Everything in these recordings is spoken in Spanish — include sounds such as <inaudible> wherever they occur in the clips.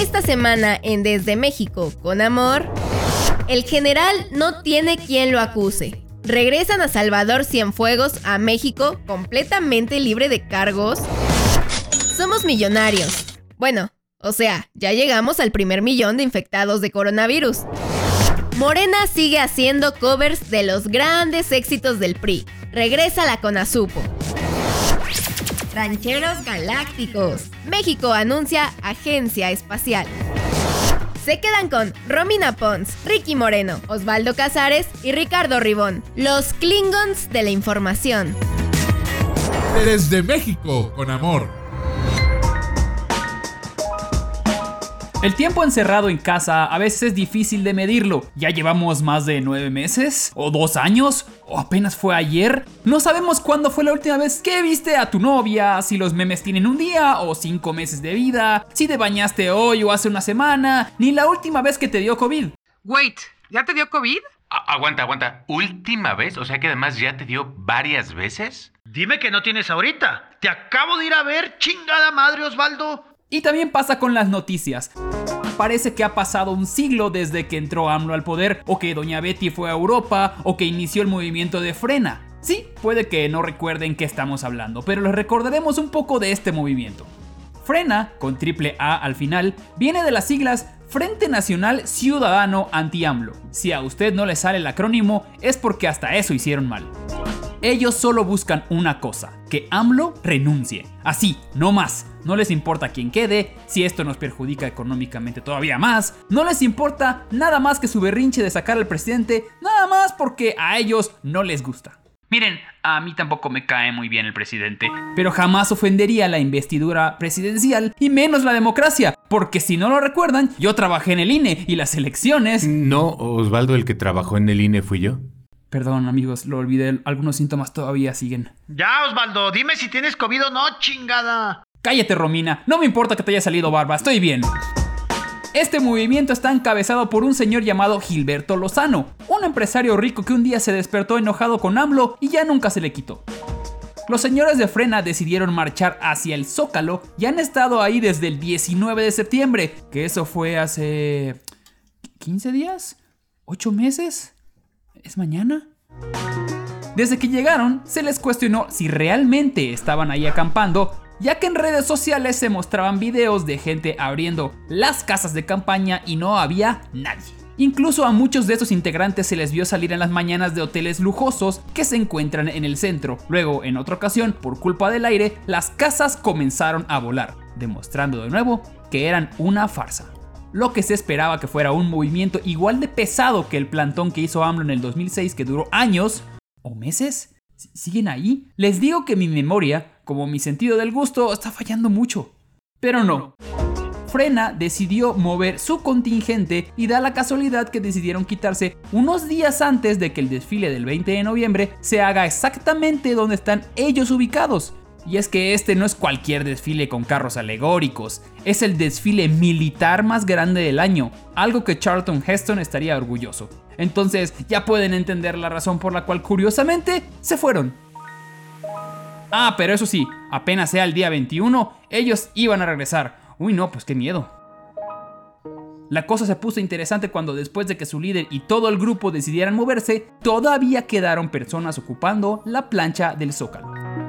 Esta semana en Desde México con Amor, el general no tiene quien lo acuse. Regresan a Salvador Cienfuegos a México completamente libre de cargos. Somos millonarios. Bueno, o sea, ya llegamos al primer millón de infectados de coronavirus. Morena sigue haciendo covers de los grandes éxitos del PRI. Regresa la Conasupo. Rancheros Galácticos. México anuncia Agencia Espacial. Se quedan con Romina Pons, Ricky Moreno, Osvaldo Casares y Ricardo Ribón, los Klingons de la información. Desde México con amor. El tiempo encerrado en casa a veces es difícil de medirlo. ¿Ya llevamos más de nueve meses? ¿O dos años? ¿O apenas fue ayer? No sabemos cuándo fue la última vez que viste a tu novia, si los memes tienen un día o cinco meses de vida, si te bañaste hoy o hace una semana, ni la última vez que te dio COVID. Wait, ¿ya te dio COVID? A- aguanta, aguanta. ¿Última vez? O sea que además ya te dio varias veces. Dime que no tienes ahorita. Te acabo de ir a ver, chingada madre, Osvaldo. Y también pasa con las noticias. Parece que ha pasado un siglo desde que entró AMLO al poder, o que Doña Betty fue a Europa, o que inició el movimiento de Frena. Sí, puede que no recuerden qué estamos hablando, pero les recordaremos un poco de este movimiento. Frena, con triple A al final, viene de las siglas Frente Nacional Ciudadano Anti-AMLO. Si a usted no le sale el acrónimo, es porque hasta eso hicieron mal. Ellos solo buscan una cosa, que AMLO renuncie. Así, no más. No les importa quién quede, si esto nos perjudica económicamente todavía más. No les importa nada más que su berrinche de sacar al presidente, nada más porque a ellos no les gusta. Miren, a mí tampoco me cae muy bien el presidente, pero jamás ofendería la investidura presidencial y menos la democracia, porque si no lo recuerdan, yo trabajé en el INE y las elecciones... No, Osvaldo, el que trabajó en el INE fui yo. Perdón amigos, lo olvidé, algunos síntomas todavía siguen. Ya, Osvaldo, dime si tienes COVID o no, chingada. Cállate, Romina. No me importa que te haya salido barba, estoy bien. Este movimiento está encabezado por un señor llamado Gilberto Lozano, un empresario rico que un día se despertó enojado con AMLO y ya nunca se le quitó. Los señores de Frena decidieron marchar hacia el Zócalo y han estado ahí desde el 19 de septiembre, que eso fue hace... ¿15 días? ¿8 meses? ¿Es mañana? Desde que llegaron, se les cuestionó si realmente estaban ahí acampando, ya que en redes sociales se mostraban videos de gente abriendo las casas de campaña y no había nadie. Incluso a muchos de esos integrantes se les vio salir en las mañanas de hoteles lujosos que se encuentran en el centro. Luego, en otra ocasión, por culpa del aire, las casas comenzaron a volar, demostrando de nuevo que eran una farsa. Lo que se esperaba que fuera un movimiento igual de pesado que el plantón que hizo AMLO en el 2006 que duró años o meses. ¿S- ¿Siguen ahí? Les digo que mi memoria, como mi sentido del gusto, está fallando mucho. Pero no. Frena decidió mover su contingente y da la casualidad que decidieron quitarse unos días antes de que el desfile del 20 de noviembre se haga exactamente donde están ellos ubicados. Y es que este no es cualquier desfile con carros alegóricos, es el desfile militar más grande del año, algo que Charlton Heston estaría orgulloso. Entonces ya pueden entender la razón por la cual curiosamente se fueron. Ah, pero eso sí, apenas sea el día 21, ellos iban a regresar. Uy, no, pues qué miedo. La cosa se puso interesante cuando después de que su líder y todo el grupo decidieran moverse, todavía quedaron personas ocupando la plancha del zócalo.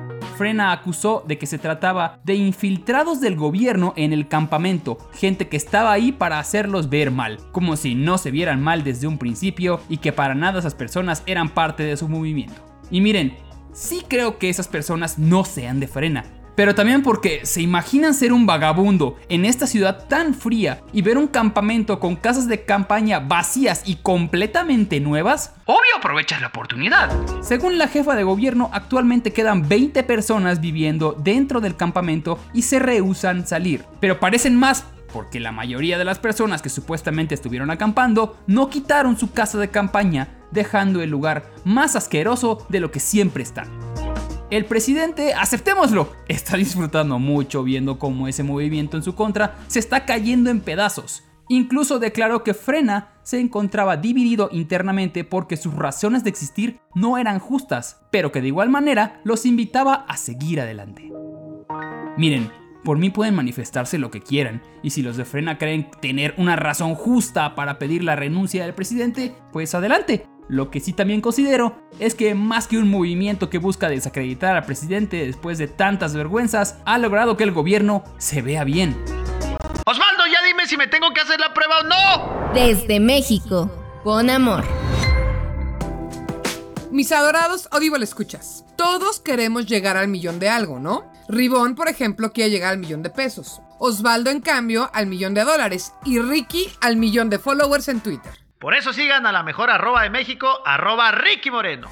Frena acusó de que se trataba de infiltrados del gobierno en el campamento, gente que estaba ahí para hacerlos ver mal, como si no se vieran mal desde un principio y que para nada esas personas eran parte de su movimiento. Y miren, sí creo que esas personas no sean de Frena, pero también porque se imaginan ser un vagabundo en esta ciudad tan fría y ver un campamento con casas de campaña vacías y completamente nuevas. Obvio aprovechas la oportunidad. Según la jefa de gobierno, actualmente quedan 20 personas viviendo dentro del campamento y se rehusan salir, pero parecen más porque la mayoría de las personas que supuestamente estuvieron acampando no quitaron su casa de campaña, dejando el lugar más asqueroso de lo que siempre está. El presidente, aceptémoslo, está disfrutando mucho viendo cómo ese movimiento en su contra se está cayendo en pedazos. Incluso declaró que Frena se encontraba dividido internamente porque sus razones de existir no eran justas, pero que de igual manera los invitaba a seguir adelante. Miren, por mí pueden manifestarse lo que quieran, y si los de Frena creen tener una razón justa para pedir la renuncia del presidente, pues adelante. Lo que sí también considero es que más que un movimiento que busca desacreditar al presidente después de tantas vergüenzas, ha logrado que el gobierno se vea bien. Osvaldo, ya dime si me tengo que hacer la prueba o no. Desde México, con amor. Mis adorados Audible escuchas. Todos queremos llegar al millón de algo, ¿no? Ribón, por ejemplo, quiere llegar al millón de pesos. Osvaldo, en cambio, al millón de dólares. Y Ricky al millón de followers en Twitter. Por eso sigan a la mejor arroba de México, arroba Ricky Moreno.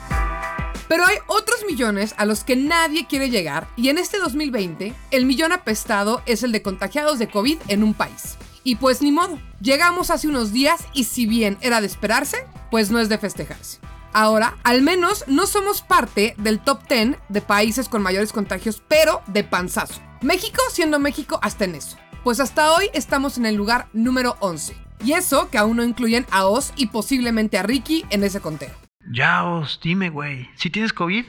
Pero hay otros millones a los que nadie quiere llegar y en este 2020 el millón apestado es el de contagiados de COVID en un país. Y pues ni modo, llegamos hace unos días y si bien era de esperarse, pues no es de festejarse. Ahora, al menos no somos parte del top 10 de países con mayores contagios, pero de panzazo. México siendo México hasta en eso. Pues hasta hoy estamos en el lugar número 11. Y eso que aún no incluyen a Oz y posiblemente a Ricky en ese conteo. Ya, Os, dime, güey, ¿si tienes COVID?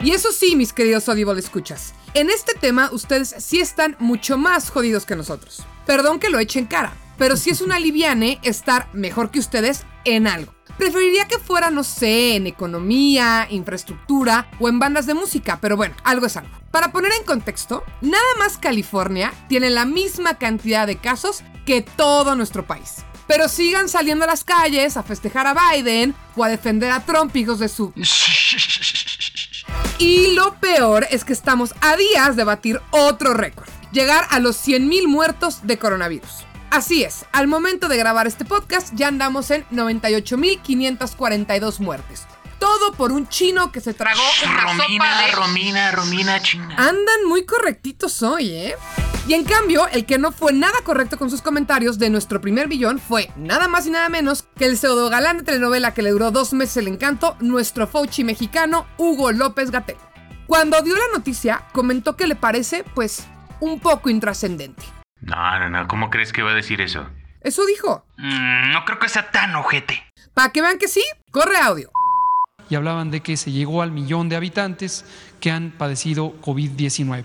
Y eso sí, mis queridos Audible escuchas. En este tema, ustedes sí están mucho más jodidos que nosotros. Perdón que lo eche en cara, pero sí es un <laughs> aliviane estar mejor que ustedes en algo. Preferiría que fuera, no sé, en economía, infraestructura o en bandas de música, pero bueno, algo es algo. Para poner en contexto, nada más California tiene la misma cantidad de casos que todo nuestro país. Pero sigan saliendo a las calles a festejar a Biden o a defender a Trump, hijos de su... <laughs> Y lo peor es que estamos a días de batir otro récord. Llegar a los 100.000 muertos de coronavirus. Así es, al momento de grabar este podcast ya andamos en 98.542 muertes. Todo por un chino que se tragó una Romina, sopa de... Romina, Romina, chinga. Andan muy correctitos hoy, ¿eh? Y en cambio, el que no fue nada correcto con sus comentarios de nuestro primer billón fue nada más y nada menos que el pseudo galán de telenovela que le duró dos meses el encanto, nuestro Fauci mexicano, Hugo López Gatel. Cuando dio la noticia, comentó que le parece, pues, un poco intrascendente. No, no, no, ¿cómo crees que va a decir eso? Eso dijo. Mm, no creo que sea tan ojete. Para que vean que sí, corre audio. Y hablaban de que se llegó al millón de habitantes que han padecido COVID-19.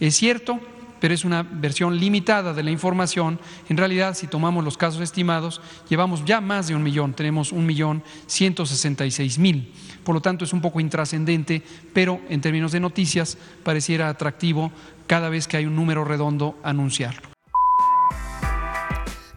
Es cierto, pero es una versión limitada de la información. En realidad, si tomamos los casos estimados, llevamos ya más de un millón, tenemos un millón ciento sesenta y seis mil. Por lo tanto, es un poco intrascendente, pero en términos de noticias pareciera atractivo cada vez que hay un número redondo anunciarlo.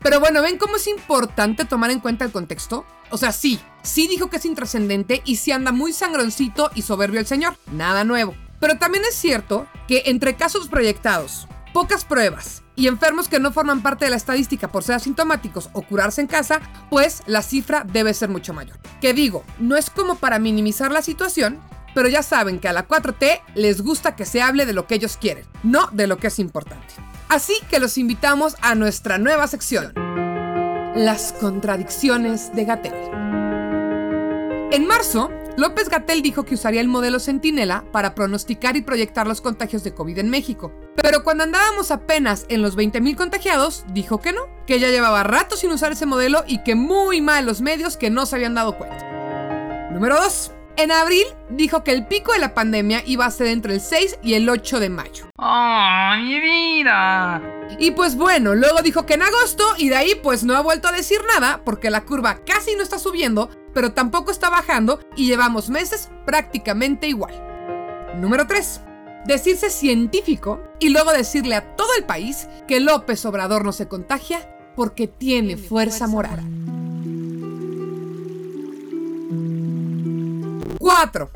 Pero bueno, ¿ven cómo es importante tomar en cuenta el contexto? O sea, sí, sí dijo que es intrascendente y sí anda muy sangroncito y soberbio el señor. Nada nuevo. Pero también es cierto que entre casos proyectados, pocas pruebas y enfermos que no forman parte de la estadística por ser asintomáticos o curarse en casa, pues la cifra debe ser mucho mayor. Que digo, no es como para minimizar la situación, pero ya saben que a la 4T les gusta que se hable de lo que ellos quieren, no de lo que es importante. Así que los invitamos a nuestra nueva sección, las contradicciones de Gatel. En marzo, López Gatel dijo que usaría el modelo Centinela para pronosticar y proyectar los contagios de COVID en México. Pero cuando andábamos apenas en los 20.000 contagiados, dijo que no, que ya llevaba rato sin usar ese modelo y que muy mal los medios que no se habían dado cuenta. Número 2. En abril dijo que el pico de la pandemia iba a ser entre el 6 y el 8 de mayo. ¡Oh, mi vida! Y pues bueno, luego dijo que en agosto y de ahí pues no ha vuelto a decir nada porque la curva casi no está subiendo, pero tampoco está bajando y llevamos meses prácticamente igual. Número 3. Decirse científico y luego decirle a todo el país que López Obrador no se contagia porque tiene fuerza moral. 4.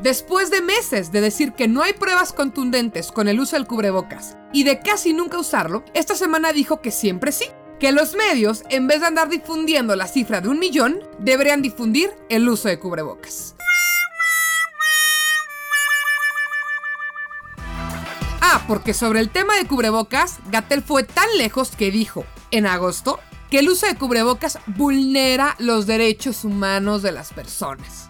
Después de meses de decir que no hay pruebas contundentes con el uso del cubrebocas y de casi nunca usarlo, esta semana dijo que siempre sí. Que los medios, en vez de andar difundiendo la cifra de un millón, deberían difundir el uso de cubrebocas. Ah, porque sobre el tema de cubrebocas, Gatel fue tan lejos que dijo, en agosto, que el uso de cubrebocas vulnera los derechos humanos de las personas.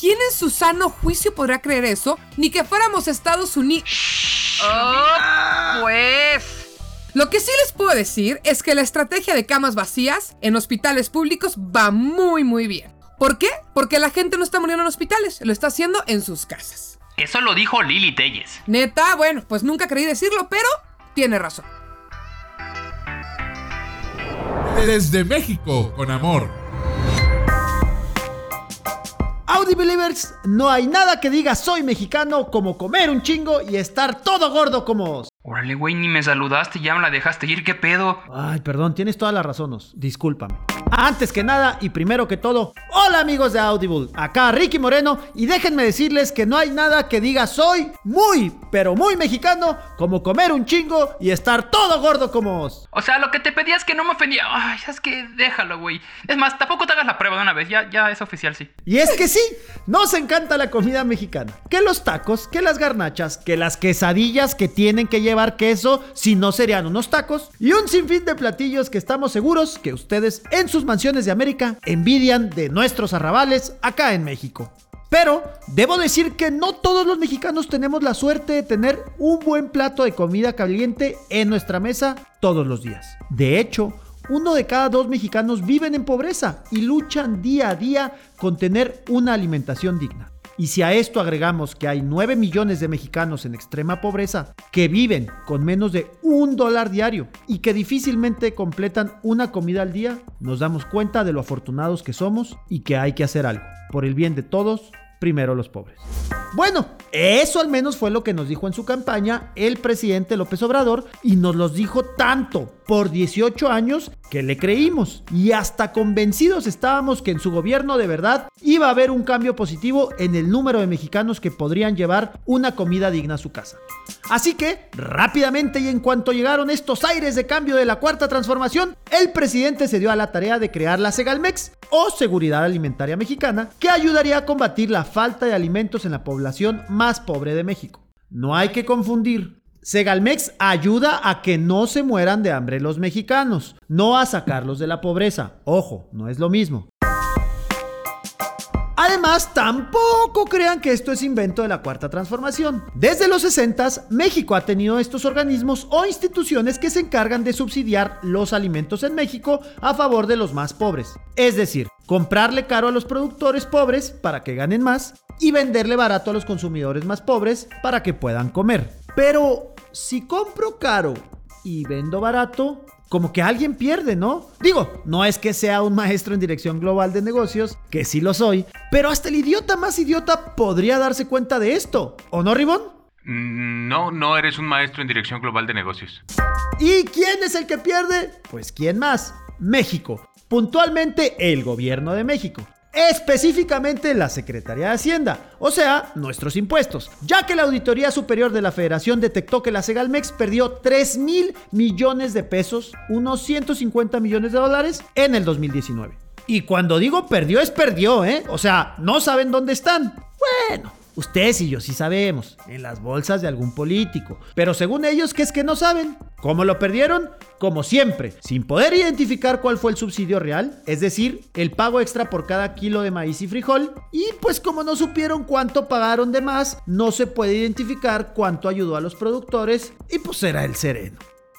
¿Quién en su sano juicio podrá creer eso? Ni que fuéramos Estados Unidos. Oh, pues. Lo que sí les puedo decir es que la estrategia de camas vacías en hospitales públicos va muy muy bien. ¿Por qué? Porque la gente no está muriendo en hospitales, lo está haciendo en sus casas. Eso lo dijo Lili Telles. Neta, bueno, pues nunca creí decirlo, pero tiene razón. Desde México, con amor. Believers, no hay nada que diga soy mexicano como comer un chingo y estar todo gordo como os. Órale, güey, ni me saludaste y ya me la dejaste ir, ¿qué pedo? Ay, perdón, tienes todas las razones, discúlpame. Antes que nada y primero que todo, hola amigos de Audible, acá Ricky Moreno y déjenme decirles que no hay nada que diga soy muy, pero muy mexicano como comer un chingo y estar todo gordo como os. O sea, lo que te pedía es que no me ofendía. Ay, es que déjalo, güey. Es más, tampoco te hagas la prueba de una vez, ya, ya es oficial, sí. Y es que sí, nos encanta la comida mexicana. Que los tacos, que las garnachas, que las quesadillas que tienen que llevar queso, si no serían unos tacos, y un sinfín de platillos que estamos seguros que ustedes en sus mansiones de América envidian de nuestros arrabales acá en México. Pero debo decir que no todos los mexicanos tenemos la suerte de tener un buen plato de comida caliente en nuestra mesa todos los días. De hecho, uno de cada dos mexicanos viven en pobreza y luchan día a día con tener una alimentación digna. Y si a esto agregamos que hay 9 millones de mexicanos en extrema pobreza que viven con menos de un dólar diario y que difícilmente completan una comida al día, nos damos cuenta de lo afortunados que somos y que hay que hacer algo. Por el bien de todos, primero los pobres. Bueno, eso al menos fue lo que nos dijo en su campaña el presidente López Obrador y nos los dijo tanto por 18 años que le creímos y hasta convencidos estábamos que en su gobierno de verdad iba a haber un cambio positivo en el número de mexicanos que podrían llevar una comida digna a su casa. Así que, rápidamente y en cuanto llegaron estos aires de cambio de la cuarta transformación, el presidente se dio a la tarea de crear la Segalmex o Seguridad Alimentaria Mexicana, que ayudaría a combatir la falta de alimentos en la población más pobre de México. No hay que confundir. Segalmex ayuda a que no se mueran de hambre los mexicanos, no a sacarlos de la pobreza. Ojo, no es lo mismo. Además, tampoco crean que esto es invento de la cuarta transformación. Desde los 60 México ha tenido estos organismos o instituciones que se encargan de subsidiar los alimentos en México a favor de los más pobres. Es decir, comprarle caro a los productores pobres para que ganen más y venderle barato a los consumidores más pobres para que puedan comer. Pero si compro caro y vendo barato, como que alguien pierde, ¿no? Digo, no es que sea un maestro en dirección global de negocios, que sí lo soy, pero hasta el idiota más idiota podría darse cuenta de esto, ¿o no, Ribón? Mm, No, no eres un maestro en dirección global de negocios. ¿Y quién es el que pierde? Pues quién más, México, puntualmente el gobierno de México. Específicamente la Secretaría de Hacienda, o sea, nuestros impuestos, ya que la Auditoría Superior de la Federación detectó que la Segalmex perdió 3 mil millones de pesos, unos 150 millones de dólares, en el 2019. Y cuando digo perdió es perdió, ¿eh? O sea, no saben dónde están. Bueno, ustedes y yo sí sabemos, en las bolsas de algún político. Pero según ellos, ¿qué es que no saben? ¿Cómo lo perdieron? Como siempre, sin poder identificar cuál fue el subsidio real, es decir, el pago extra por cada kilo de maíz y frijol. Y pues como no supieron cuánto pagaron de más, no se puede identificar cuánto ayudó a los productores y pues será el sereno.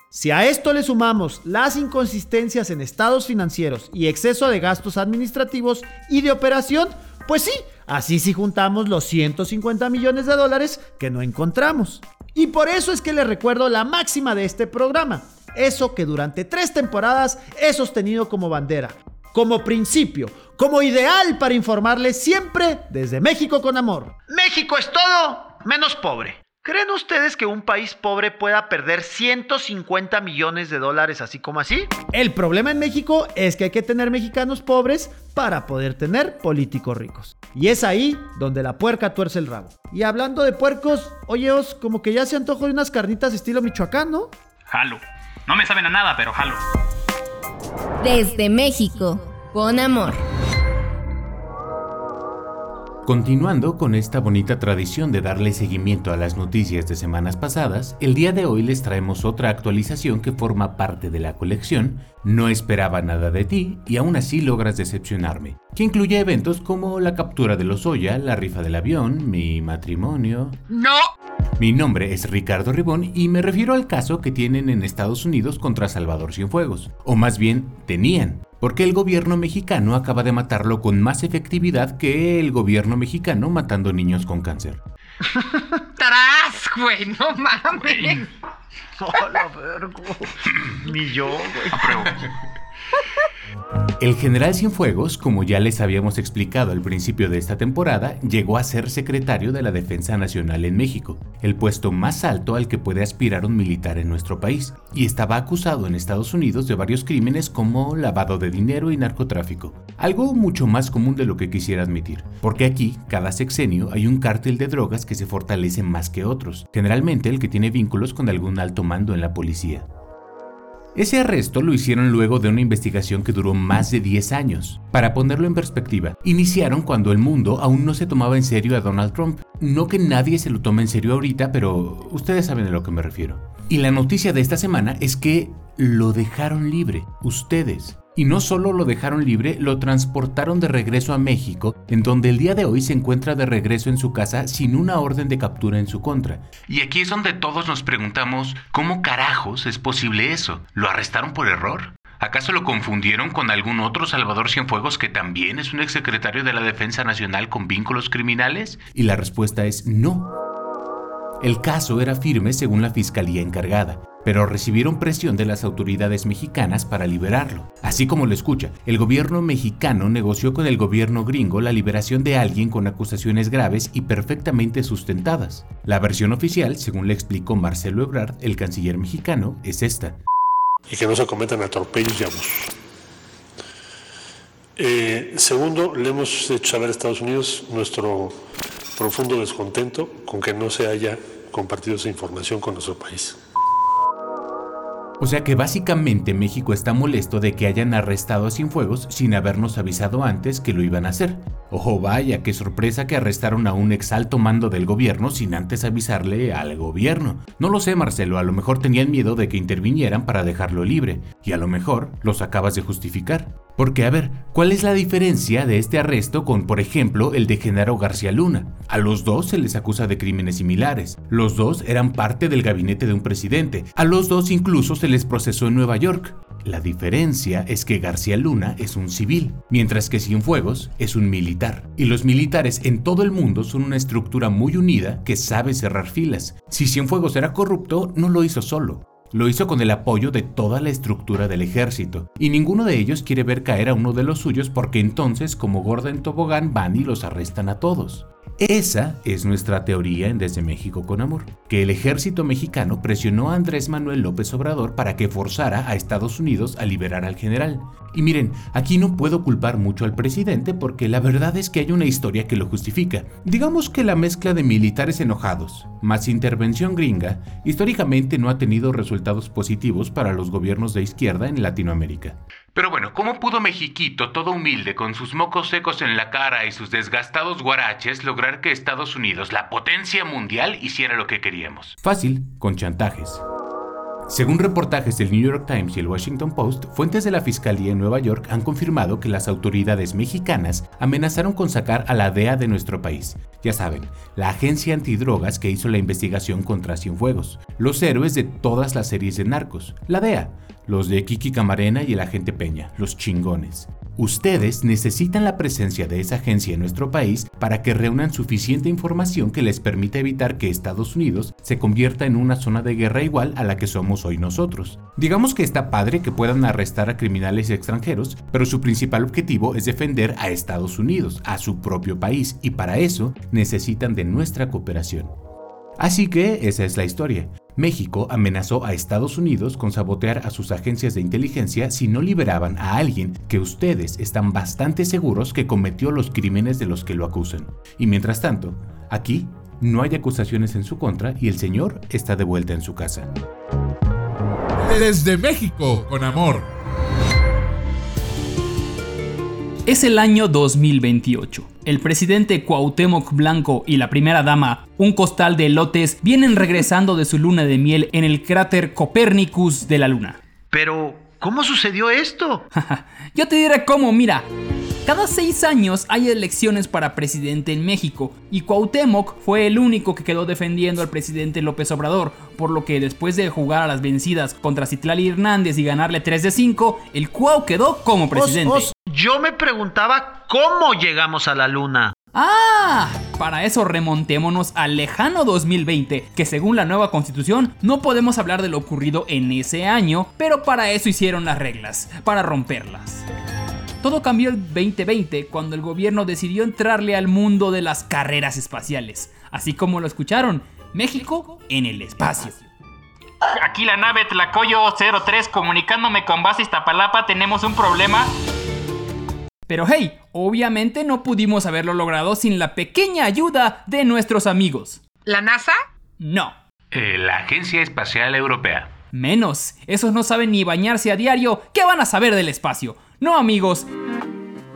Si a esto le sumamos las inconsistencias en estados financieros y exceso de gastos administrativos y de operación, pues sí, así sí juntamos los 150 millones de dólares que no encontramos. Y por eso es que les recuerdo la máxima de este programa, eso que durante tres temporadas he sostenido como bandera, como principio, como ideal para informarles siempre desde México con amor. México es todo menos pobre. ¿Creen ustedes que un país pobre pueda perder 150 millones de dólares así como así? El problema en México es que hay que tener mexicanos pobres para poder tener políticos ricos. Y es ahí donde la puerca tuerce el rabo. Y hablando de puercos, oyeos, como que ya se antojó de unas carnitas estilo Michoacán, ¿no? Jalo. No me saben a nada, pero jalo. Desde México, con amor. Continuando con esta bonita tradición de darle seguimiento a las noticias de semanas pasadas, el día de hoy les traemos otra actualización que forma parte de la colección No esperaba nada de ti y aún así logras decepcionarme, que incluye eventos como la captura de los Oya, la rifa del avión, mi matrimonio... ¡No! Mi nombre es Ricardo Ribón y me refiero al caso que tienen en Estados Unidos contra Salvador Cienfuegos, o más bien tenían, porque el gobierno mexicano acaba de matarlo con más efectividad que el gobierno mexicano matando niños con cáncer. <laughs> ¡Tarás, güey! ¡No mames! ¡Hola, <laughs> vergo! Ni yo, güey. <laughs> El general Cienfuegos, como ya les habíamos explicado al principio de esta temporada, llegó a ser secretario de la Defensa Nacional en México, el puesto más alto al que puede aspirar un militar en nuestro país, y estaba acusado en Estados Unidos de varios crímenes como lavado de dinero y narcotráfico, algo mucho más común de lo que quisiera admitir, porque aquí, cada sexenio, hay un cártel de drogas que se fortalece más que otros, generalmente el que tiene vínculos con algún alto mando en la policía. Ese arresto lo hicieron luego de una investigación que duró más de 10 años. Para ponerlo en perspectiva, iniciaron cuando el mundo aún no se tomaba en serio a Donald Trump. No que nadie se lo tome en serio ahorita, pero ustedes saben a lo que me refiero. Y la noticia de esta semana es que lo dejaron libre, ustedes. Y no solo lo dejaron libre, lo transportaron de regreso a México, en donde el día de hoy se encuentra de regreso en su casa sin una orden de captura en su contra. Y aquí es donde todos nos preguntamos, ¿cómo carajos es posible eso? ¿Lo arrestaron por error? ¿Acaso lo confundieron con algún otro Salvador Cienfuegos que también es un exsecretario de la Defensa Nacional con vínculos criminales? Y la respuesta es no. El caso era firme según la fiscalía encargada, pero recibieron presión de las autoridades mexicanas para liberarlo. Así como lo escucha, el gobierno mexicano negoció con el gobierno gringo la liberación de alguien con acusaciones graves y perfectamente sustentadas. La versión oficial, según le explicó Marcelo Ebrard, el canciller mexicano, es esta. Y que no se cometan atropellos y. Eh, segundo, le hemos hecho saber a Estados Unidos nuestro profundo descontento con que no se haya compartido esa información con nuestro país. O sea que básicamente México está molesto de que hayan arrestado a Cienfuegos sin habernos avisado antes que lo iban a hacer. Ojo, vaya, qué sorpresa que arrestaron a un exalto mando del gobierno sin antes avisarle al gobierno. No lo sé, Marcelo, a lo mejor tenían miedo de que intervinieran para dejarlo libre, y a lo mejor los acabas de justificar. Porque, a ver, ¿cuál es la diferencia de este arresto con, por ejemplo, el de Genaro García Luna? A los dos se les acusa de crímenes similares. Los dos eran parte del gabinete de un presidente. A los dos incluso se les procesó en Nueva York. La diferencia es que García Luna es un civil, mientras que Cienfuegos es un militar. Y los militares en todo el mundo son una estructura muy unida que sabe cerrar filas. Si Cienfuegos era corrupto, no lo hizo solo. Lo hizo con el apoyo de toda la estructura del ejército, y ninguno de ellos quiere ver caer a uno de los suyos porque entonces, como gorda en tobogán, van y los arrestan a todos. Esa es nuestra teoría en Desde México con Amor, que el ejército mexicano presionó a Andrés Manuel López Obrador para que forzara a Estados Unidos a liberar al general. Y miren, aquí no puedo culpar mucho al presidente porque la verdad es que hay una historia que lo justifica. Digamos que la mezcla de militares enojados, más intervención gringa, históricamente no ha tenido resultados positivos para los gobiernos de izquierda en Latinoamérica. Pero bueno, ¿cómo pudo Mexiquito, todo humilde, con sus mocos secos en la cara y sus desgastados guaraches, lograr que Estados Unidos, la potencia mundial, hiciera lo que queríamos? Fácil, con chantajes. Según reportajes del New York Times y el Washington Post, fuentes de la Fiscalía en Nueva York han confirmado que las autoridades mexicanas amenazaron con sacar a la DEA de nuestro país. Ya saben, la agencia antidrogas que hizo la investigación contra Cienfuegos. Los héroes de todas las series de narcos. La DEA, los de Kiki Camarena y el agente Peña, los chingones. Ustedes necesitan la presencia de esa agencia en nuestro país para que reúnan suficiente información que les permita evitar que Estados Unidos se convierta en una zona de guerra igual a la que somos hoy nosotros. Digamos que está padre que puedan arrestar a criminales extranjeros, pero su principal objetivo es defender a Estados Unidos, a su propio país, y para eso necesitan de nuestra cooperación. Así que esa es la historia. México amenazó a Estados Unidos con sabotear a sus agencias de inteligencia si no liberaban a alguien que ustedes están bastante seguros que cometió los crímenes de los que lo acusan. Y mientras tanto, aquí no hay acusaciones en su contra y el señor está de vuelta en su casa. Desde México, con amor. Es el año 2028. El presidente Cuauhtémoc Blanco y la primera dama, un costal de elotes, vienen regresando de su luna de miel en el cráter Copernicus de la Luna. Pero, ¿cómo sucedió esto? <laughs> Yo te diré cómo, mira. Cada seis años hay elecciones para presidente en México y Cuauhtémoc fue el único que quedó defendiendo al presidente López Obrador, por lo que después de jugar a las vencidas contra Citlali Hernández y ganarle 3 de 5, el Cuau quedó como presidente. Yo me preguntaba cómo llegamos a la luna. ¡Ah! Para eso remontémonos al lejano 2020, que según la nueva constitución no podemos hablar de lo ocurrido en ese año, pero para eso hicieron las reglas, para romperlas. Todo cambió el 2020 cuando el gobierno decidió entrarle al mundo de las carreras espaciales, así como lo escucharon, México en el espacio. Aquí la nave Tlacoyo 03 comunicándome con base Iztapalapa, tenemos un problema. Pero hey, obviamente no pudimos haberlo logrado sin la pequeña ayuda de nuestros amigos. ¿La NASA? No. Eh, la Agencia Espacial Europea. Menos. Esos no saben ni bañarse a diario. ¿Qué van a saber del espacio? No, amigos.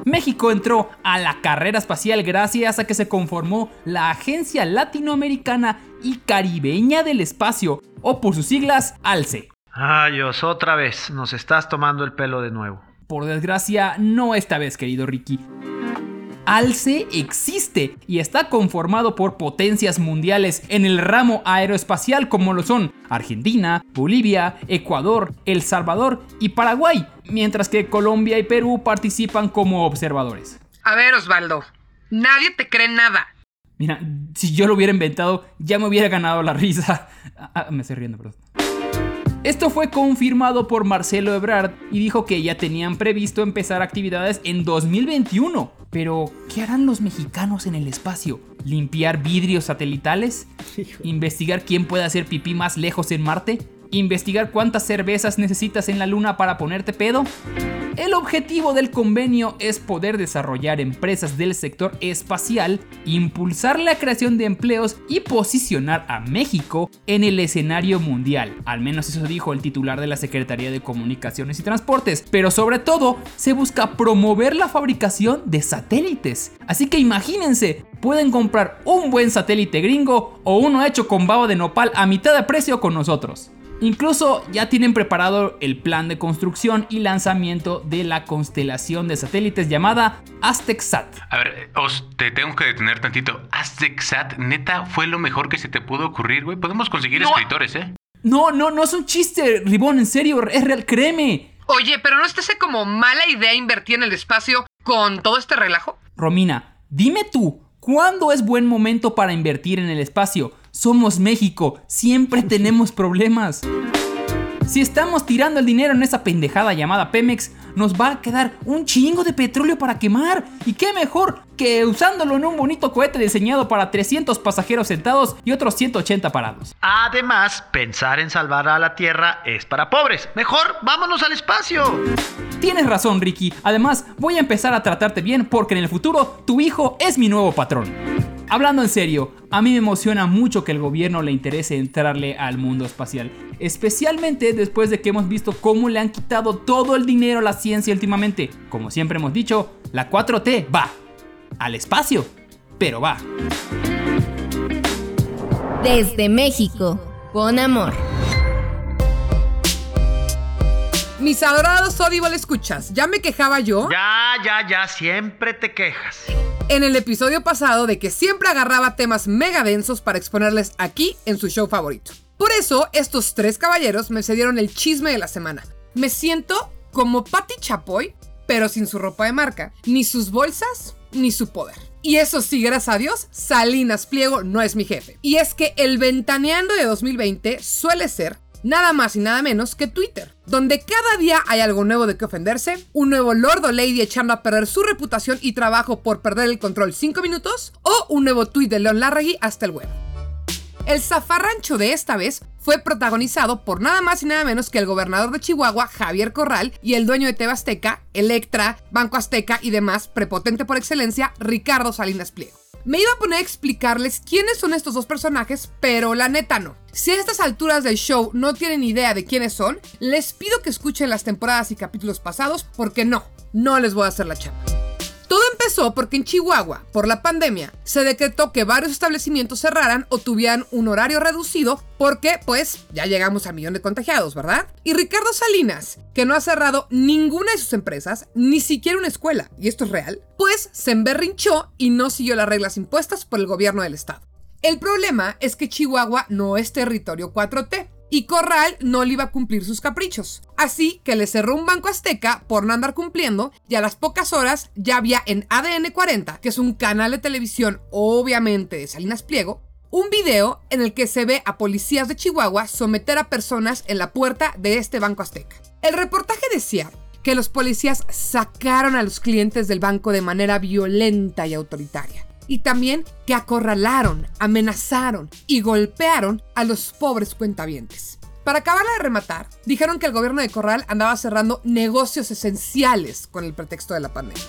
México entró a la carrera espacial gracias a que se conformó la Agencia Latinoamericana y Caribeña del Espacio, o por sus siglas, ALCE. Dios, otra vez, nos estás tomando el pelo de nuevo. Por desgracia, no esta vez, querido Ricky. ALCE existe y está conformado por potencias mundiales en el ramo aeroespacial como lo son Argentina, Bolivia, Ecuador, El Salvador y Paraguay, mientras que Colombia y Perú participan como observadores. A ver, Osvaldo, nadie te cree nada. Mira, si yo lo hubiera inventado, ya me hubiera ganado la risa. Ah, me estoy riendo, perdón. Esto fue confirmado por Marcelo Ebrard y dijo que ya tenían previsto empezar actividades en 2021. Pero, ¿qué harán los mexicanos en el espacio? ¿Limpiar vidrios satelitales? ¿Investigar quién puede hacer pipí más lejos en Marte? ¿Investigar cuántas cervezas necesitas en la luna para ponerte pedo? El objetivo del convenio es poder desarrollar empresas del sector espacial, impulsar la creación de empleos y posicionar a México en el escenario mundial. Al menos eso dijo el titular de la Secretaría de Comunicaciones y Transportes. Pero sobre todo, se busca promover la fabricación de satélites. Así que imagínense, pueden comprar un buen satélite gringo o uno hecho con baba de nopal a mitad de precio con nosotros. Incluso ya tienen preparado el plan de construcción y lanzamiento de la constelación de satélites llamada AztecSat. A ver, os te tengo que detener tantito. AztecSat, neta, fue lo mejor que se te pudo ocurrir, güey. Podemos conseguir No. escritores, ¿eh? No, no, no es un chiste, Ribón, en serio, es real, créeme. Oye, pero ¿no hace como mala idea invertir en el espacio con todo este relajo? Romina, dime tú, ¿cuándo es buen momento para invertir en el espacio? Somos México, siempre <laughs> tenemos problemas. Si estamos tirando el dinero en esa pendejada llamada Pemex, nos va a quedar un chingo de petróleo para quemar. ¿Y qué mejor que usándolo en un bonito cohete diseñado para 300 pasajeros sentados y otros 180 parados? Además, pensar en salvar a la Tierra es para pobres. Mejor vámonos al espacio. Tienes razón, Ricky. Además, voy a empezar a tratarte bien porque en el futuro tu hijo es mi nuevo patrón. Hablando en serio, a mí me emociona mucho que el gobierno le interese entrarle al mundo espacial, especialmente después de que hemos visto cómo le han quitado todo el dinero a la ciencia últimamente. Como siempre hemos dicho, la 4T va al espacio, pero va. Desde México, con amor. Mis adorados Audible escuchas, ya me quejaba yo Ya, ya, ya, siempre te quejas. En el episodio pasado de que siempre agarraba temas mega densos para exponerles aquí en su show favorito. Por eso, estos tres caballeros me cedieron el chisme de la semana. Me siento como Patty Chapoy, pero sin su ropa de marca, ni sus bolsas, ni su poder. Y eso sí, gracias a Dios, Salinas Pliego no es mi jefe. Y es que el ventaneando de 2020 suele ser nada más y nada menos que Twitter, donde cada día hay algo nuevo de que ofenderse, un nuevo Lord o Lady echando a perder su reputación y trabajo por perder el control 5 minutos, o un nuevo tweet de Leon Larragui hasta el web. El zafarrancho de esta vez fue protagonizado por nada más y nada menos que el gobernador de Chihuahua, Javier Corral, y el dueño de Tebasteca, Electra, Banco Azteca y demás, prepotente por excelencia, Ricardo Salinas Pliego. Me iba a poner a explicarles quiénes son estos dos personajes, pero la neta no. Si a estas alturas del show no tienen idea de quiénes son, les pido que escuchen las temporadas y capítulos pasados porque no, no les voy a hacer la chamba. Todo empezó porque en Chihuahua, por la pandemia, se decretó que varios establecimientos cerraran o tuvieran un horario reducido porque, pues, ya llegamos a millón de contagiados, ¿verdad? Y Ricardo Salinas, que no ha cerrado ninguna de sus empresas, ni siquiera una escuela, y esto es real, pues se emberrinchó y no siguió las reglas impuestas por el gobierno del estado. El problema es que Chihuahua no es territorio 4T y Corral no le iba a cumplir sus caprichos. Así que le cerró un banco azteca por no andar cumpliendo y a las pocas horas ya había en ADN 40, que es un canal de televisión obviamente de Salinas Pliego, un video en el que se ve a policías de Chihuahua someter a personas en la puerta de este banco azteca. El reportaje decía que los policías sacaron a los clientes del banco de manera violenta y autoritaria y también que acorralaron, amenazaron y golpearon a los pobres cuentavientes. Para acabarla de rematar, dijeron que el gobierno de Corral andaba cerrando negocios esenciales con el pretexto de la pandemia.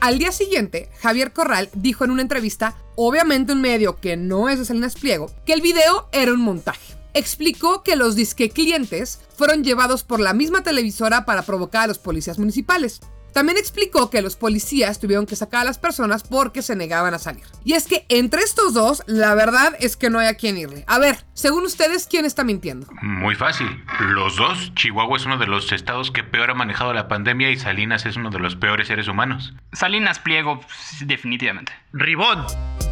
Al día siguiente, Javier Corral dijo en una entrevista, obviamente un medio que no es de Salinas Pliego, que el video era un montaje. Explicó que los disque clientes fueron llevados por la misma televisora para provocar a los policías municipales. También explicó que los policías tuvieron que sacar a las personas porque se negaban a salir. Y es que entre estos dos, la verdad es que no hay a quién irle. A ver, según ustedes, ¿quién está mintiendo? Muy fácil. Los dos. Chihuahua es uno de los estados que peor ha manejado la pandemia y Salinas es uno de los peores seres humanos. Salinas Pliego, definitivamente. Ribón.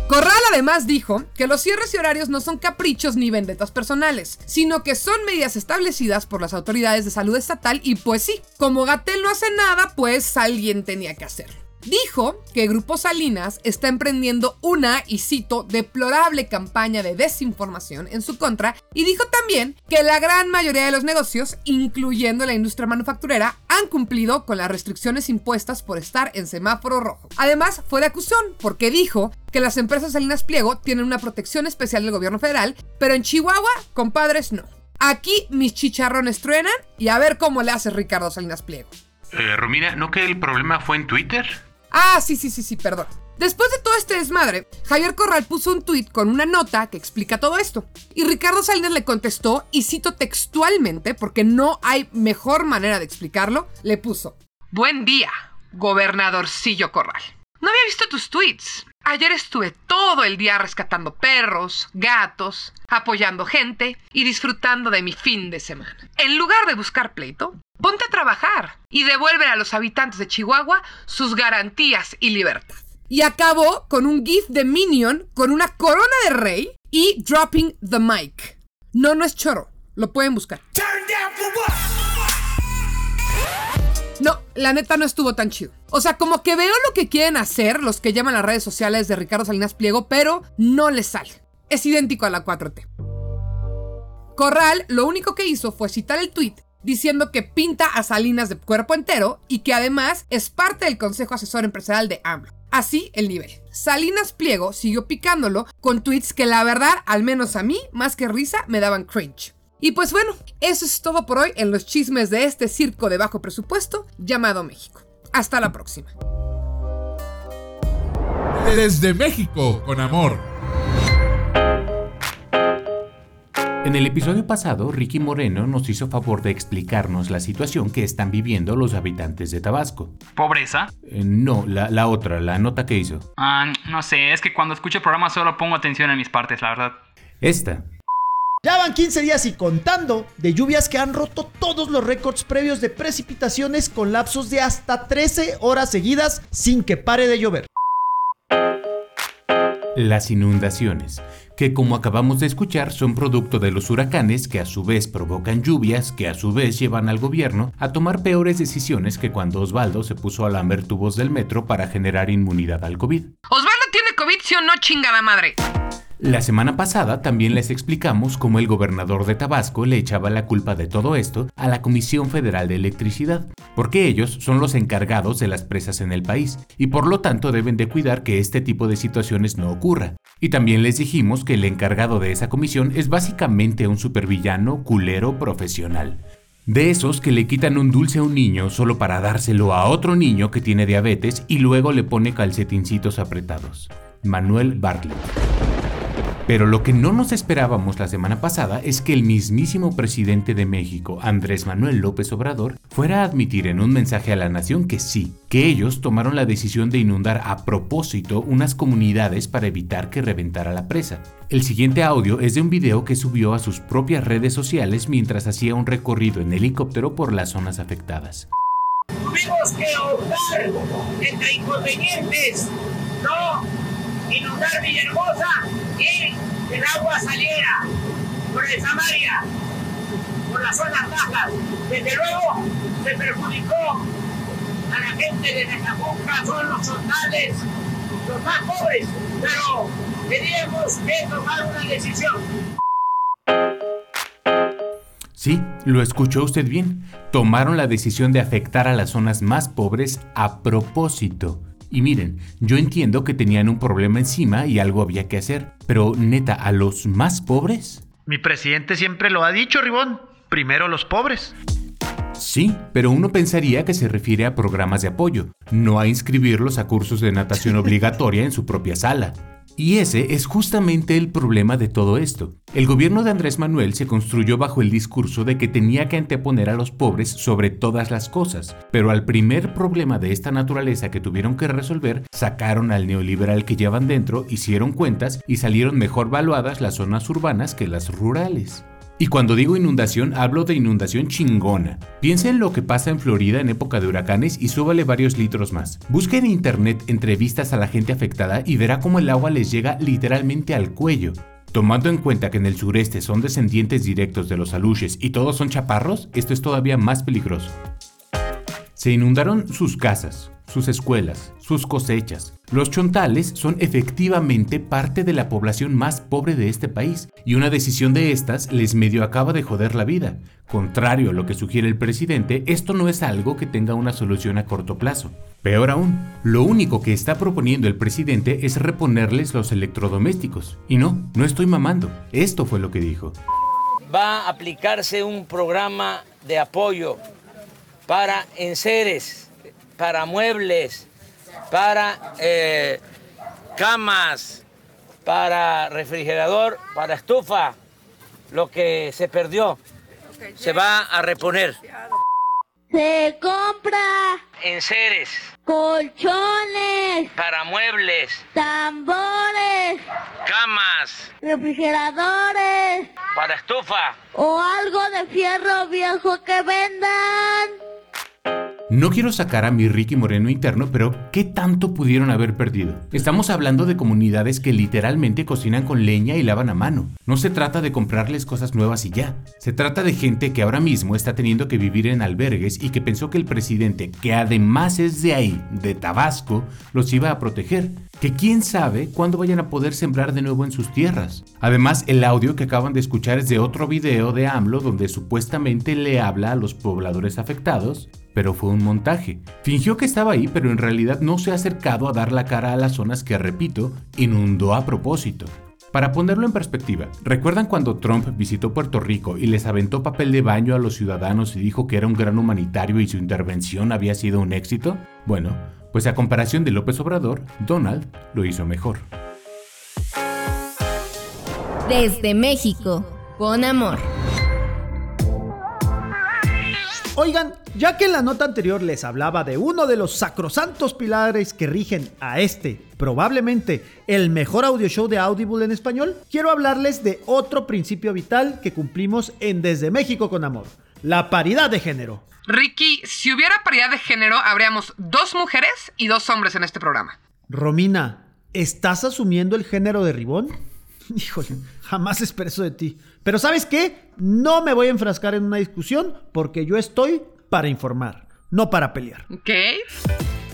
Corral además dijo que los cierres y horarios no son caprichos ni vendetas personales, sino que son medidas establecidas por las autoridades de salud estatal y pues sí, como Gatel no hace nada, pues alguien tenía que hacerlo. Dijo que Grupo Salinas está emprendiendo una, y cito, deplorable campaña de desinformación en su contra y dijo también que la gran mayoría de los negocios, incluyendo la industria manufacturera, han cumplido con las restricciones impuestas por estar en semáforo rojo. Además, fue de acusación porque dijo que las empresas Salinas Pliego tienen una protección especial del gobierno federal, pero en Chihuahua, compadres, no. Aquí mis chicharrones truenan y a ver cómo le hace Ricardo Salinas Pliego. Eh, Romina, ¿no que el problema fue en Twitter? Ah, sí, sí, sí, sí, perdón. Después de todo este desmadre, Javier Corral puso un tuit con una nota que explica todo esto. Y Ricardo Salinas le contestó, y cito textualmente, porque no hay mejor manera de explicarlo, le puso: Buen día, gobernadorcillo Corral. No había visto tus tweets. Ayer estuve todo el día rescatando perros, gatos, apoyando gente y disfrutando de mi fin de semana. En lugar de buscar pleito, ponte a trabajar y devuelve a los habitantes de Chihuahua sus garantías y libertad. Y acabó con un GIF de Minion con una corona de rey y dropping the mic. No, no es choro. Lo pueden buscar. No, la neta no estuvo tan chido. O sea, como que veo lo que quieren hacer los que llaman las redes sociales de Ricardo Salinas Pliego, pero no les sale. Es idéntico a la 4T. Corral lo único que hizo fue citar el tweet diciendo que pinta a Salinas de cuerpo entero y que además es parte del Consejo Asesor Empresarial de AMLO. Así el nivel. Salinas Pliego siguió picándolo con tweets que la verdad, al menos a mí, más que risa, me daban cringe. Y pues bueno, eso es todo por hoy en los chismes de este circo de bajo presupuesto llamado México. Hasta la próxima. Desde México, con amor. En el episodio pasado, Ricky Moreno nos hizo favor de explicarnos la situación que están viviendo los habitantes de Tabasco. ¿Pobreza? Eh, no, la, la otra, la nota que hizo. Ah, no sé, es que cuando escucho el programa solo pongo atención en mis partes, la verdad. Esta. Ya van 15 días y contando de lluvias que han roto todos los récords previos de precipitaciones con lapsos de hasta 13 horas seguidas sin que pare de llover. Las inundaciones, que como acabamos de escuchar son producto de los huracanes que a su vez provocan lluvias que a su vez llevan al gobierno a tomar peores decisiones que cuando Osvaldo se puso a lamer tubos del metro para generar inmunidad al COVID. Osvaldo tiene COVID, sí o no, chingada madre. La semana pasada también les explicamos cómo el gobernador de Tabasco le echaba la culpa de todo esto a la Comisión Federal de Electricidad, porque ellos son los encargados de las presas en el país y por lo tanto deben de cuidar que este tipo de situaciones no ocurra. Y también les dijimos que el encargado de esa comisión es básicamente un supervillano culero profesional. De esos que le quitan un dulce a un niño solo para dárselo a otro niño que tiene diabetes y luego le pone calcetincitos apretados. Manuel Bartlett. Pero lo que no nos esperábamos la semana pasada es que el mismísimo presidente de México, Andrés Manuel López Obrador, fuera a admitir en un mensaje a la nación que sí, que ellos tomaron la decisión de inundar a propósito unas comunidades para evitar que reventara la presa. El siguiente audio es de un video que subió a sus propias redes sociales mientras hacía un recorrido en helicóptero por las zonas afectadas. Tuvimos que optar entre inconvenientes, no inundar Villahermosa y el agua saliera por el Samaria, por las zonas bajas. Desde luego se perjudicó a la gente de Necapunca, son los chotales, los más pobres, pero teníamos que tomar una decisión. Sí, lo escuchó usted bien. Tomaron la decisión de afectar a las zonas más pobres a propósito. Y miren, yo entiendo que tenían un problema encima y algo había que hacer, pero neta, ¿a los más pobres? Mi presidente siempre lo ha dicho, Ribón. Primero los pobres. Sí, pero uno pensaría que se refiere a programas de apoyo, no a inscribirlos a cursos de natación <laughs> obligatoria en su propia sala. Y ese es justamente el problema de todo esto. El gobierno de Andrés Manuel se construyó bajo el discurso de que tenía que anteponer a los pobres sobre todas las cosas, pero al primer problema de esta naturaleza que tuvieron que resolver, sacaron al neoliberal que llevan dentro, hicieron cuentas y salieron mejor valuadas las zonas urbanas que las rurales. Y cuando digo inundación, hablo de inundación chingona. Piensa en lo que pasa en Florida en época de huracanes y súbale varios litros más. Busque en internet entrevistas a la gente afectada y verá cómo el agua les llega literalmente al cuello. Tomando en cuenta que en el sureste son descendientes directos de los aluches y todos son chaparros, esto es todavía más peligroso. Se inundaron sus casas, sus escuelas, sus cosechas. Los chontales son efectivamente parte de la población más pobre de este país y una decisión de estas les medio acaba de joder la vida. Contrario a lo que sugiere el presidente, esto no es algo que tenga una solución a corto plazo. Peor aún, lo único que está proponiendo el presidente es reponerles los electrodomésticos. Y no, no estoy mamando, esto fue lo que dijo. Va a aplicarse un programa de apoyo para enseres para muebles, para eh, camas, para refrigerador, para estufa, lo que se perdió se va a reponer. Se compra enseres, colchones, para muebles, tambores, camas, refrigeradores, para estufa o algo de fierro viejo que vendan. No quiero sacar a mi Ricky Moreno interno, pero ¿qué tanto pudieron haber perdido? Estamos hablando de comunidades que literalmente cocinan con leña y lavan a mano. No se trata de comprarles cosas nuevas y ya. Se trata de gente que ahora mismo está teniendo que vivir en albergues y que pensó que el presidente, que además es de ahí, de Tabasco, los iba a proteger que quién sabe cuándo vayan a poder sembrar de nuevo en sus tierras. Además, el audio que acaban de escuchar es de otro video de AMLO donde supuestamente le habla a los pobladores afectados pero fue un montaje. Fingió que estaba ahí, pero en realidad no se ha acercado a dar la cara a las zonas que, repito, inundó a propósito. Para ponerlo en perspectiva, ¿recuerdan cuando Trump visitó Puerto Rico y les aventó papel de baño a los ciudadanos y dijo que era un gran humanitario y su intervención había sido un éxito? Bueno, pues a comparación de López Obrador, Donald lo hizo mejor. Desde México, con amor. Oigan, ya que en la nota anterior les hablaba de uno de los sacrosantos pilares que rigen a este, probablemente el mejor audio show de Audible en español, quiero hablarles de otro principio vital que cumplimos en Desde México con Amor, la paridad de género. Ricky, si hubiera paridad de género, habríamos dos mujeres y dos hombres en este programa. Romina, ¿estás asumiendo el género de Ribón? <laughs> Híjole, jamás esperé eso de ti. Pero ¿sabes qué? No me voy a enfrascar en una discusión porque yo estoy para informar, no para pelear. ¿Ok?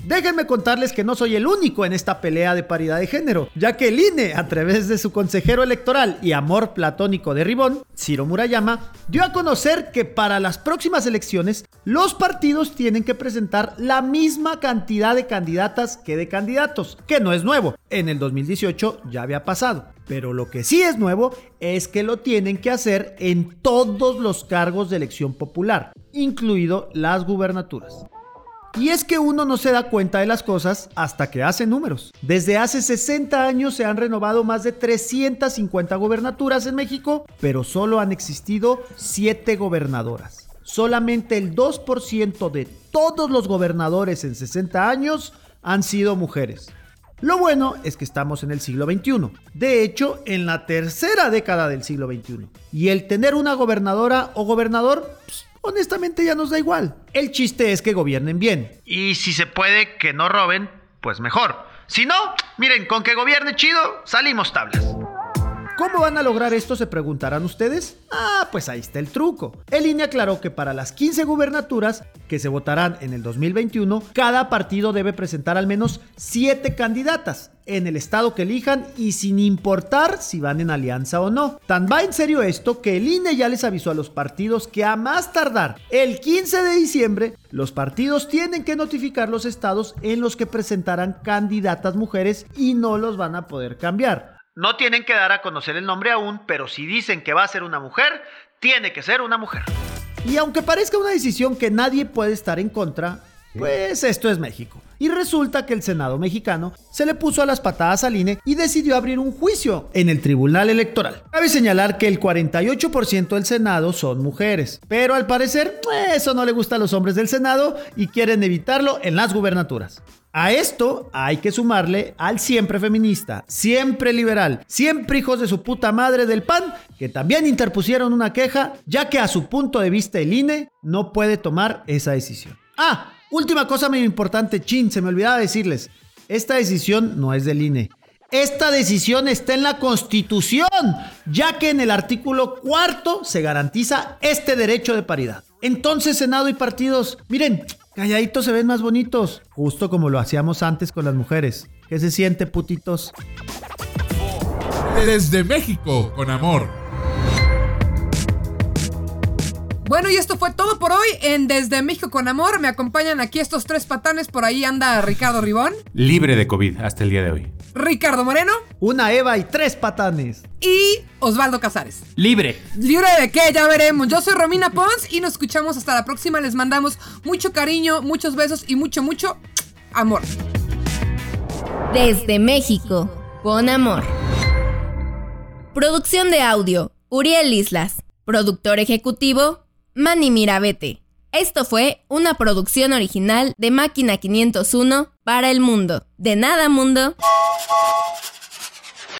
Déjenme contarles que no soy el único en esta pelea de paridad de género, ya que el INE, a través de su consejero electoral y amor platónico de Ribón, Ciro Murayama, dio a conocer que para las próximas elecciones los partidos tienen que presentar la misma cantidad de candidatas que de candidatos, que no es nuevo. En el 2018 ya había pasado. Pero lo que sí es nuevo es que lo tienen que hacer en todos los cargos de elección popular, incluido las gubernaturas. Y es que uno no se da cuenta de las cosas hasta que hace números. Desde hace 60 años se han renovado más de 350 gobernaturas en México, pero solo han existido 7 gobernadoras. Solamente el 2% de todos los gobernadores en 60 años han sido mujeres. Lo bueno es que estamos en el siglo XXI, de hecho en la tercera década del siglo XXI. Y el tener una gobernadora o gobernador, pues, honestamente ya nos da igual. El chiste es que gobiernen bien. Y si se puede que no roben, pues mejor. Si no, miren, con que gobierne chido, salimos tablas. ¿Cómo van a lograr esto? Se preguntarán ustedes. Ah, pues ahí está el truco. El INE aclaró que para las 15 gubernaturas que se votarán en el 2021, cada partido debe presentar al menos 7 candidatas en el estado que elijan y sin importar si van en alianza o no. Tan va en serio esto que el INE ya les avisó a los partidos que a más tardar el 15 de diciembre, los partidos tienen que notificar los estados en los que presentarán candidatas mujeres y no los van a poder cambiar. No tienen que dar a conocer el nombre aún, pero si dicen que va a ser una mujer, tiene que ser una mujer. Y aunque parezca una decisión que nadie puede estar en contra, pues esto es México. Y resulta que el Senado mexicano se le puso a las patadas al INE y decidió abrir un juicio en el Tribunal Electoral. Cabe señalar que el 48% del Senado son mujeres, pero al parecer eso no le gusta a los hombres del Senado y quieren evitarlo en las gubernaturas. A esto hay que sumarle al siempre feminista, siempre liberal, siempre hijos de su puta madre del PAN, que también interpusieron una queja, ya que a su punto de vista el INE no puede tomar esa decisión. Ah, última cosa muy importante, chin, se me olvidaba decirles, esta decisión no es del INE. Esta decisión está en la Constitución, ya que en el artículo cuarto se garantiza este derecho de paridad. Entonces, Senado y partidos, miren, Calladitos se ven más bonitos, justo como lo hacíamos antes con las mujeres. ¿Qué se siente, putitos? Desde México, con amor. Bueno, y esto fue todo por hoy en Desde México con Amor. Me acompañan aquí estos tres patanes. Por ahí anda Ricardo Ribón. Libre de COVID hasta el día de hoy. Ricardo Moreno. Una Eva y tres patanes. Y Osvaldo Casares. Libre. ¿Libre de qué? Ya veremos. Yo soy Romina Pons y nos escuchamos hasta la próxima. Les mandamos mucho cariño, muchos besos y mucho, mucho amor. Desde México, con amor. Producción de audio, Uriel Islas. Productor ejecutivo, Manny Mirabete. Esto fue una producción original de Máquina 501 para el mundo. De nada, mundo.